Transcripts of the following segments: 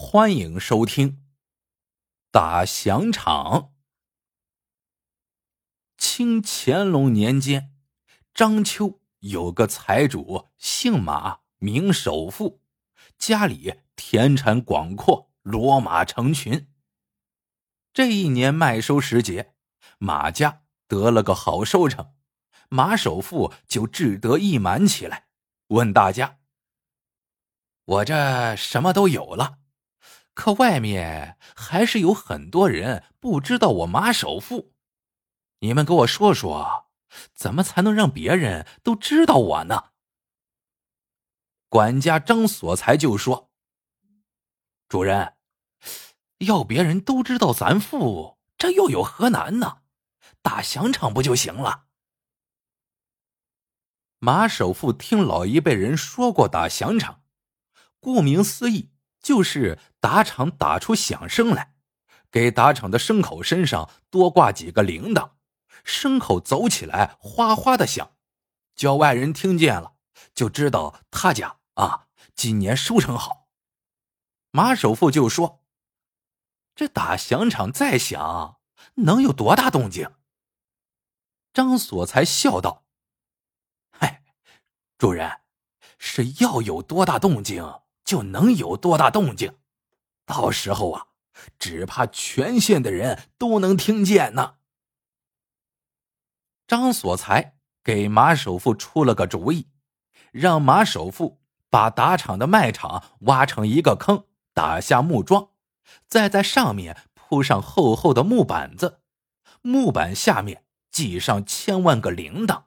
欢迎收听打响场。清乾隆年间，章丘有个财主，姓马，名首富，家里田产广阔，骡马成群。这一年麦收时节，马家得了个好收成，马首富就志得意满起来，问大家：“我这什么都有了。”可外面还是有很多人不知道我马首富，你们给我说说，怎么才能让别人都知道我呢？管家张所才就说：“主人，要别人都知道咱富，这又有何难呢？打响场不就行了？”马首富听老一辈人说过打响场，顾名思义。就是打场打出响声来，给打场的牲口身上多挂几个铃铛，牲口走起来哗哗的响，叫外人听见了就知道他家啊今年收成好。马首富就说：“这打响场再响，能有多大动静？”张所才笑道：“嗨，主人是要有多大动静。”就能有多大动静？到时候啊，只怕全县的人都能听见呢。张所才给马首富出了个主意，让马首富把打场的麦场挖成一个坑，打下木桩，再在上面铺上厚厚的木板子，木板下面系上千万个铃铛，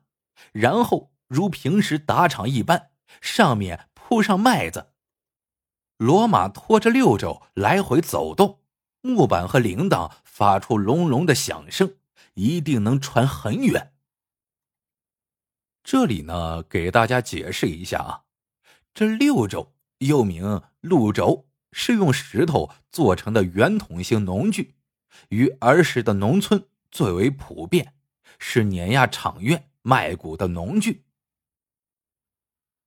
然后如平时打场一般，上面铺上麦子。骡马拖着六轴来回走动，木板和铃铛发出隆隆的响声，一定能传很远。这里呢，给大家解释一下啊，这六轴又名路轴，是用石头做成的圆筒形农具，于儿时的农村最为普遍，是碾压场院卖谷的农具。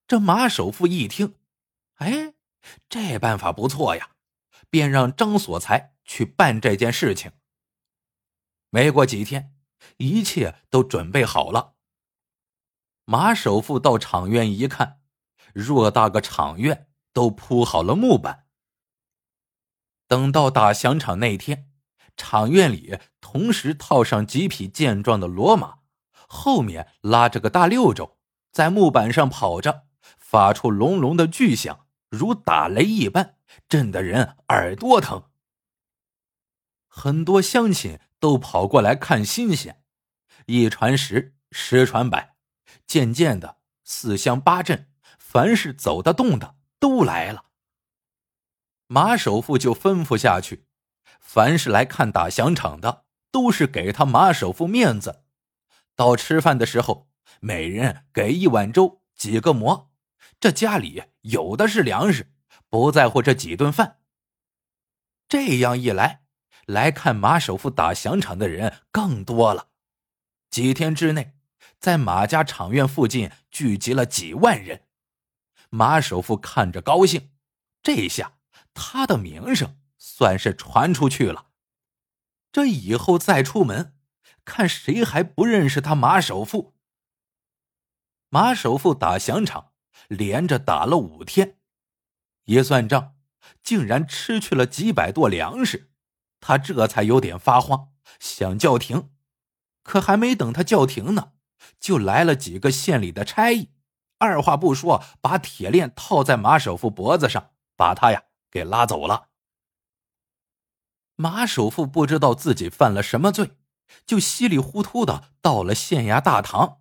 这马首富一听，哎。这办法不错呀，便让张所才去办这件事情。没过几天，一切都准备好了。马首富到场院一看，偌大个场院都铺好了木板。等到打响场那天，场院里同时套上几匹健壮的骡马，后面拉着个大六轴，在木板上跑着，发出隆隆的巨响。如打雷一般，震得人耳朵疼。很多乡亲都跑过来看新鲜，一传十，十传百，渐渐的，四乡八镇，凡是走得动的都来了。马首富就吩咐下去，凡是来看打响场的，都是给他马首富面子。到吃饭的时候，每人给一碗粥，几个馍。这家里有的是粮食，不在乎这几顿饭。这样一来，来看马首富打响场的人更多了。几天之内，在马家场院附近聚集了几万人。马首富看着高兴，这下他的名声算是传出去了。这以后再出门，看谁还不认识他马首富。马首富打响场。连着打了五天，一算账，竟然吃去了几百垛粮食，他这才有点发慌，想叫停。可还没等他叫停呢，就来了几个县里的差役，二话不说，把铁链套在马首富脖子上，把他呀给拉走了。马首富不知道自己犯了什么罪，就稀里糊涂的到了县衙大堂，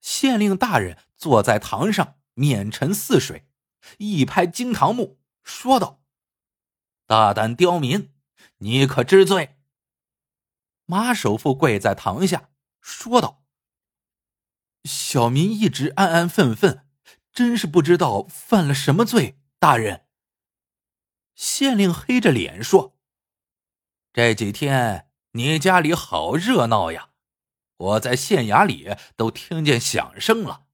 县令大人坐在堂上。面沉似水，一拍惊堂木，说道：“大胆刁民，你可知罪？”马首富跪在堂下，说道：“小民一直安安分分，真是不知道犯了什么罪。”大人，县令黑着脸说：“这几天你家里好热闹呀，我在县衙里都听见响声了。”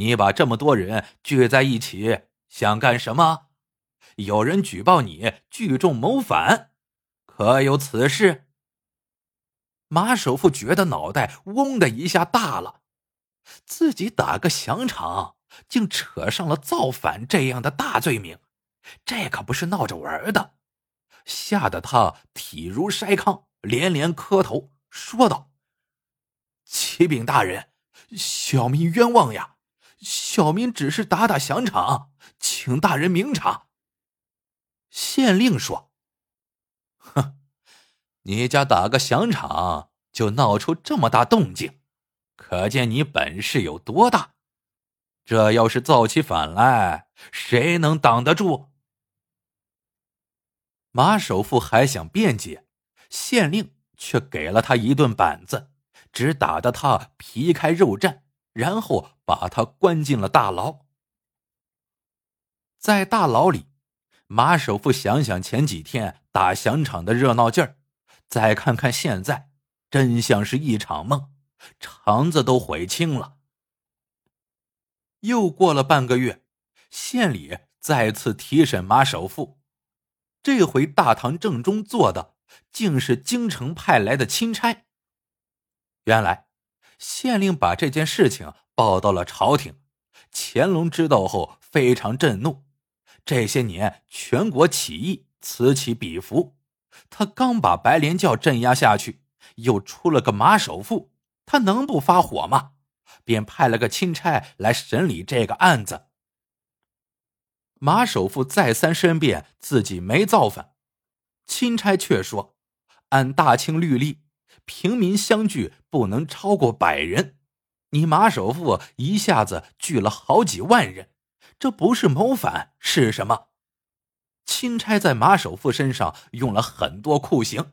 你把这么多人聚在一起，想干什么？有人举报你聚众谋反，可有此事？马首富觉得脑袋嗡的一下大了，自己打个响场，竟扯上了造反这样的大罪名，这可不是闹着玩的，吓得他体如筛糠，连连磕头，说道：“启禀大人，小民冤枉呀！小民只是打打响场，请大人明察。”县令说：“哼，你家打个响场就闹出这么大动静，可见你本事有多大。这要是造起反来，谁能挡得住？”马首富还想辩解，县令却给了他一顿板子，只打得他皮开肉绽，然后把他关进了大牢。在大牢里。马首富想想前几天打响场的热闹劲儿，再看看现在，真像是一场梦，肠子都悔青了。又过了半个月，县里再次提审马首富，这回大堂正中坐的竟是京城派来的钦差。原来，县令把这件事情报到了朝廷，乾隆知道后非常震怒。这些年，全国起义此起彼伏，他刚把白莲教镇压下去，又出了个马首富，他能不发火吗？便派了个钦差来审理这个案子。马首富再三申辩自己没造反，钦差却说：“按大清律例，平民相聚不能超过百人，你马首富一下子聚了好几万人。”这不是谋反是什么？钦差在马首富身上用了很多酷刑，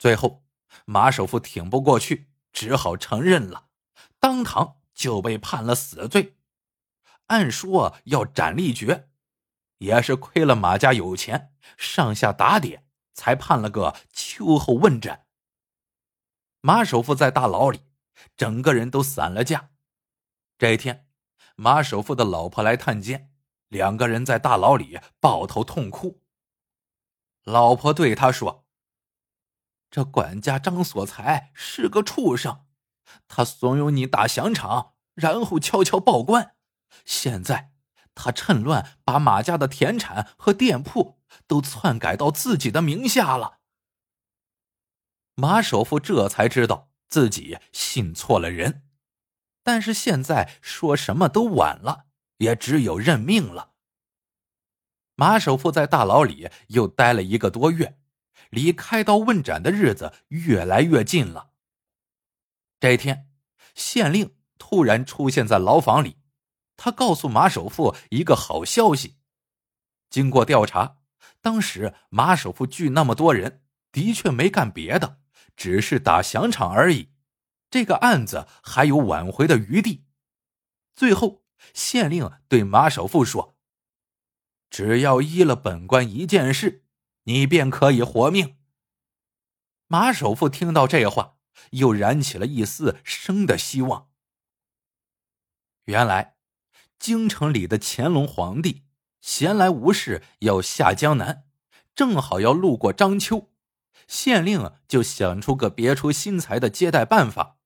最后马首富挺不过去，只好承认了，当堂就被判了死罪。按说要斩立决，也是亏了马家有钱，上下打点，才判了个秋后问斩。马首富在大牢里，整个人都散了架。这一天。马首富的老婆来探监，两个人在大牢里抱头痛哭。老婆对他说：“这管家张所才是个畜生，他怂恿你打响场，然后悄悄报官。现在他趁乱把马家的田产和店铺都篡改到自己的名下了。”马首富这才知道自己信错了人。但是现在说什么都晚了，也只有认命了。马首富在大牢里又待了一个多月，离开刀问斩的日子越来越近了。这天，县令突然出现在牢房里，他告诉马首富一个好消息：经过调查，当时马首富聚那么多人，的确没干别的，只是打响场而已。这个案子还有挽回的余地。最后，县令对马首富说：“只要依了本官一件事，你便可以活命。”马首富听到这话，又燃起了一丝生的希望。原来，京城里的乾隆皇帝闲来无事要下江南，正好要路过章丘，县令就想出个别出心裁的接待办法。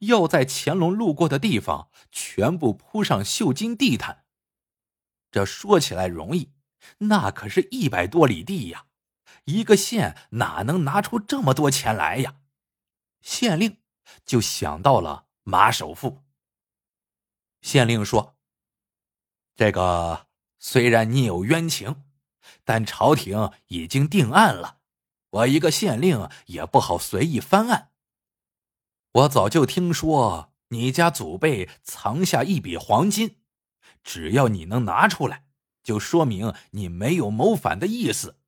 要在乾隆路过的地方全部铺上绣金地毯，这说起来容易，那可是一百多里地呀！一个县哪能拿出这么多钱来呀？县令就想到了马首富。县令说：“这个虽然你有冤情，但朝廷已经定案了，我一个县令也不好随意翻案。”我早就听说你家祖辈藏下一笔黄金，只要你能拿出来，就说明你没有谋反的意思。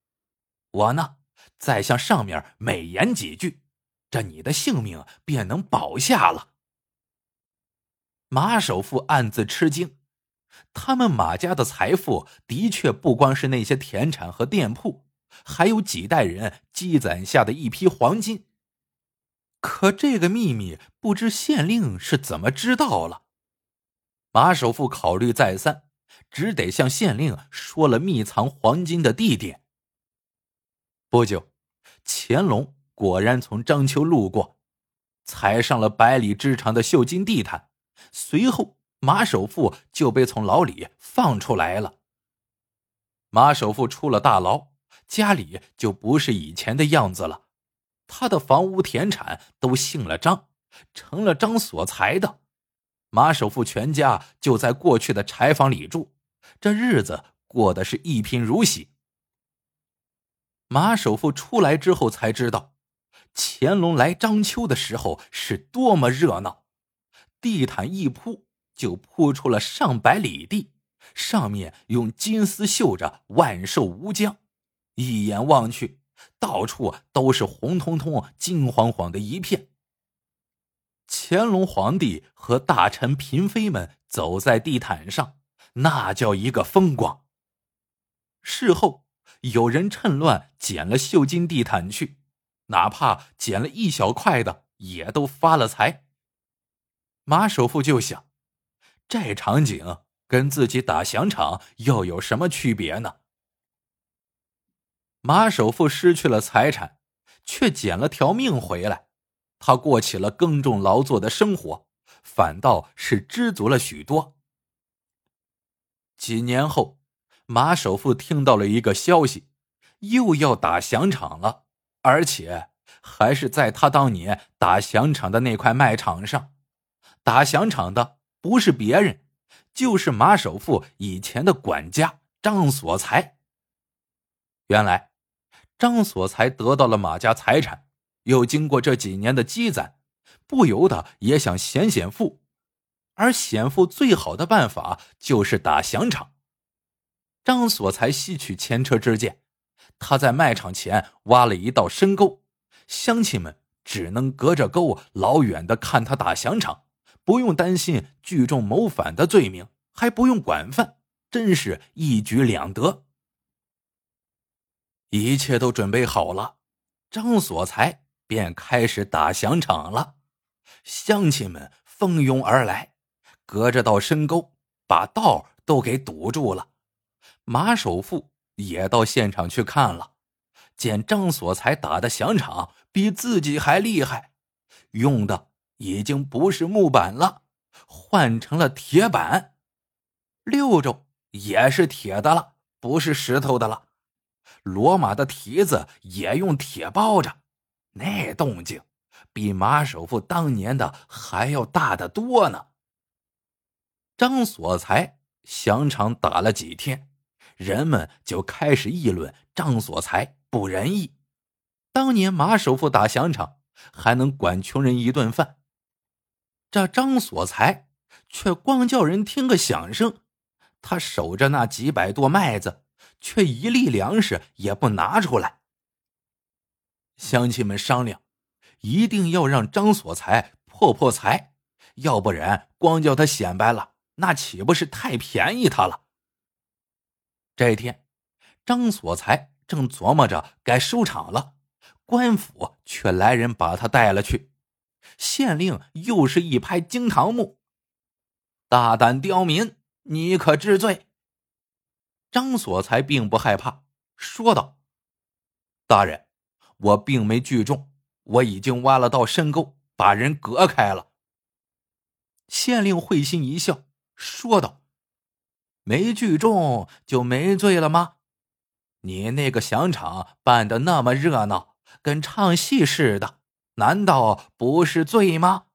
我呢，再向上面美言几句，这你的性命便能保下了。马首富暗自吃惊，他们马家的财富的确不光是那些田产和店铺，还有几代人积攒下的一批黄金。可这个秘密不知县令是怎么知道了？马首富考虑再三，只得向县令说了密藏黄金的地点。不久，乾隆果然从章丘路过，踩上了百里之长的绣金地毯。随后，马首富就被从牢里放出来了。马首富出了大牢，家里就不是以前的样子了。他的房屋田产都姓了张，成了张所财的。马首富全家就在过去的柴房里住，这日子过得是一贫如洗。马首富出来之后才知道，乾隆来章丘的时候是多么热闹，地毯一铺就铺出了上百里地，上面用金丝绣着“万寿无疆”，一眼望去，到处都是红彤彤、金晃晃的一片。乾隆皇帝和大臣、嫔妃们走在地毯上，那叫一个风光。事后。有人趁乱捡了绣金地毯去，哪怕捡了一小块的，也都发了财。马首富就想，这场景跟自己打响场又有什么区别呢？马首富失去了财产，却捡了条命回来，他过起了耕种劳作的生活，反倒是知足了许多。几年后。马首富听到了一个消息，又要打响场了，而且还是在他当年打响场的那块卖场上。打响场的不是别人，就是马首富以前的管家张所才。原来，张所才得到了马家财产，又经过这几年的积攒，不由得也想显显富，而显富最好的办法就是打响场。张所才吸取前车之鉴，他在卖场前挖了一道深沟，乡亲们只能隔着沟老远的看他打响场，不用担心聚众谋反的罪名，还不用管饭，真是一举两得。一切都准备好了，张所才便开始打响场了。乡亲们蜂拥而来，隔着道深沟，把道都给堵住了。马首富也到现场去看了，见张所才打的响场比自己还厉害，用的已经不是木板了，换成了铁板，六轴也是铁的了，不是石头的了，骡马的蹄子也用铁包着，那动静比马首富当年的还要大得多呢。张所才响场打了几天。人们就开始议论张所才不仁义。当年马首富打响场还能管穷人一顿饭，这张所才却光叫人听个响声。他守着那几百垛麦子，却一粒粮食也不拿出来。乡亲们商量，一定要让张所才破破财，要不然光叫他显摆了，那岂不是太便宜他了？这一天，张所才正琢磨着该收场了，官府却来人把他带了去。县令又是一拍惊堂木：“大胆刁民，你可知罪？”张所才并不害怕，说道：“大人，我并没聚众，我已经挖了道深沟，把人隔开了。”县令会心一笑，说道。没聚众就没罪了吗？你那个响场办的那么热闹，跟唱戏似的，难道不是罪吗？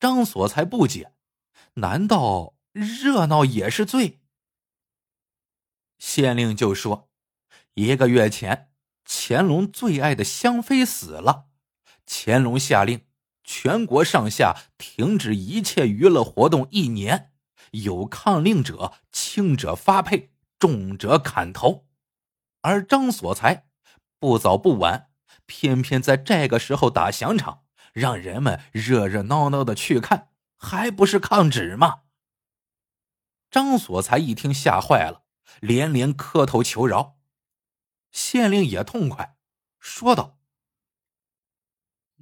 张所才不解，难道热闹也是罪？县令就说：一个月前，乾隆最爱的香妃死了，乾隆下令全国上下停止一切娱乐活动一年。有抗令者，轻者发配，重者砍头。而张所才不早不晚，偏偏在这个时候打响场，让人们热热闹闹的去看，还不是抗旨吗？张所才一听吓坏了，连连磕头求饶。县令也痛快，说道：“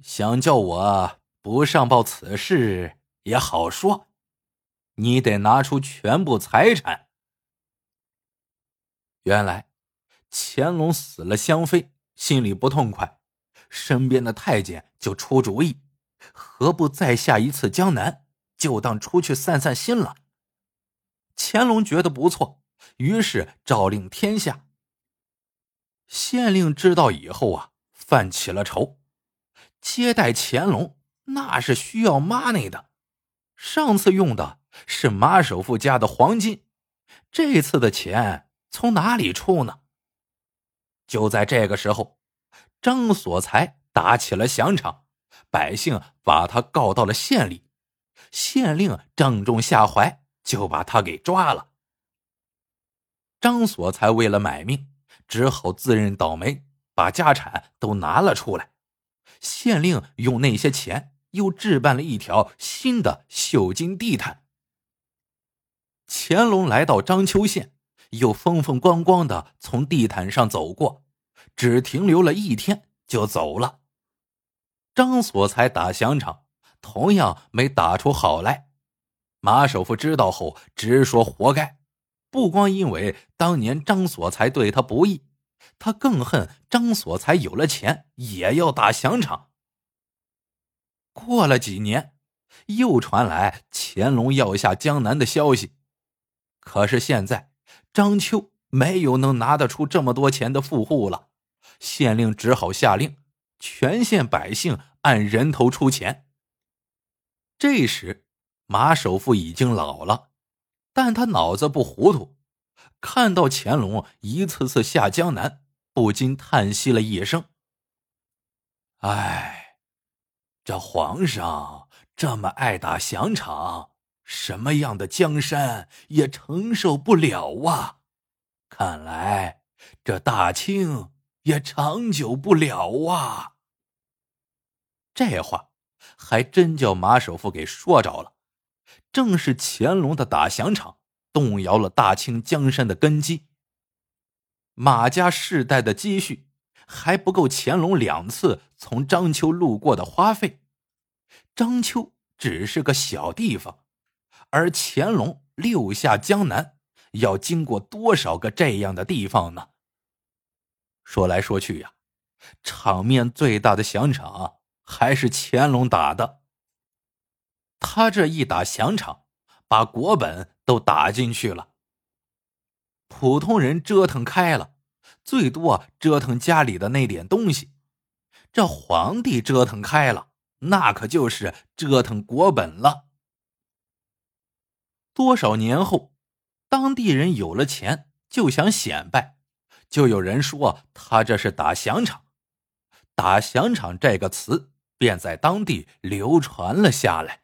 想叫我不上报此事也好说。”你得拿出全部财产。原来，乾隆死了香妃，心里不痛快，身边的太监就出主意，何不再下一次江南，就当出去散散心了。乾隆觉得不错，于是诏令天下。县令知道以后啊，犯起了愁。接待乾隆那是需要 money 的，上次用的是马首富家的黄金，这次的钱从哪里出呢？就在这个时候，张所才打起了响场，百姓把他告到了县里，县令正中下怀。就把他给抓了。张所才为了买命，只好自认倒霉，把家产都拿了出来。县令用那些钱又置办了一条新的绣金地毯。乾隆来到章丘县，又风风光光的从地毯上走过，只停留了一天就走了。张所才打响场，同样没打出好来。马首富知道后，直说活该。不光因为当年张所才对他不义，他更恨张所才有了钱也要打响场。过了几年，又传来乾隆要下江南的消息，可是现在张秋没有能拿得出这么多钱的富户了，县令只好下令，全县百姓按人头出钱。这时。马首富已经老了，但他脑子不糊涂，看到乾隆一次次下江南，不禁叹息了一声：“哎，这皇上这么爱打响场，什么样的江山也承受不了啊！看来这大清也长久不了啊！”这话还真叫马首富给说着了。正是乾隆的打响场，动摇了大清江山的根基。马家世代的积蓄还不够乾隆两次从章丘路过的花费。章丘只是个小地方，而乾隆六下江南要经过多少个这样的地方呢？说来说去呀，场面最大的响场还是乾隆打的。他这一打响场，把国本都打进去了。普通人折腾开了，最多折腾家里的那点东西；这皇帝折腾开了，那可就是折腾国本了。多少年后，当地人有了钱，就想显摆，就有人说他这是打响场。打响场这个词便在当地流传了下来。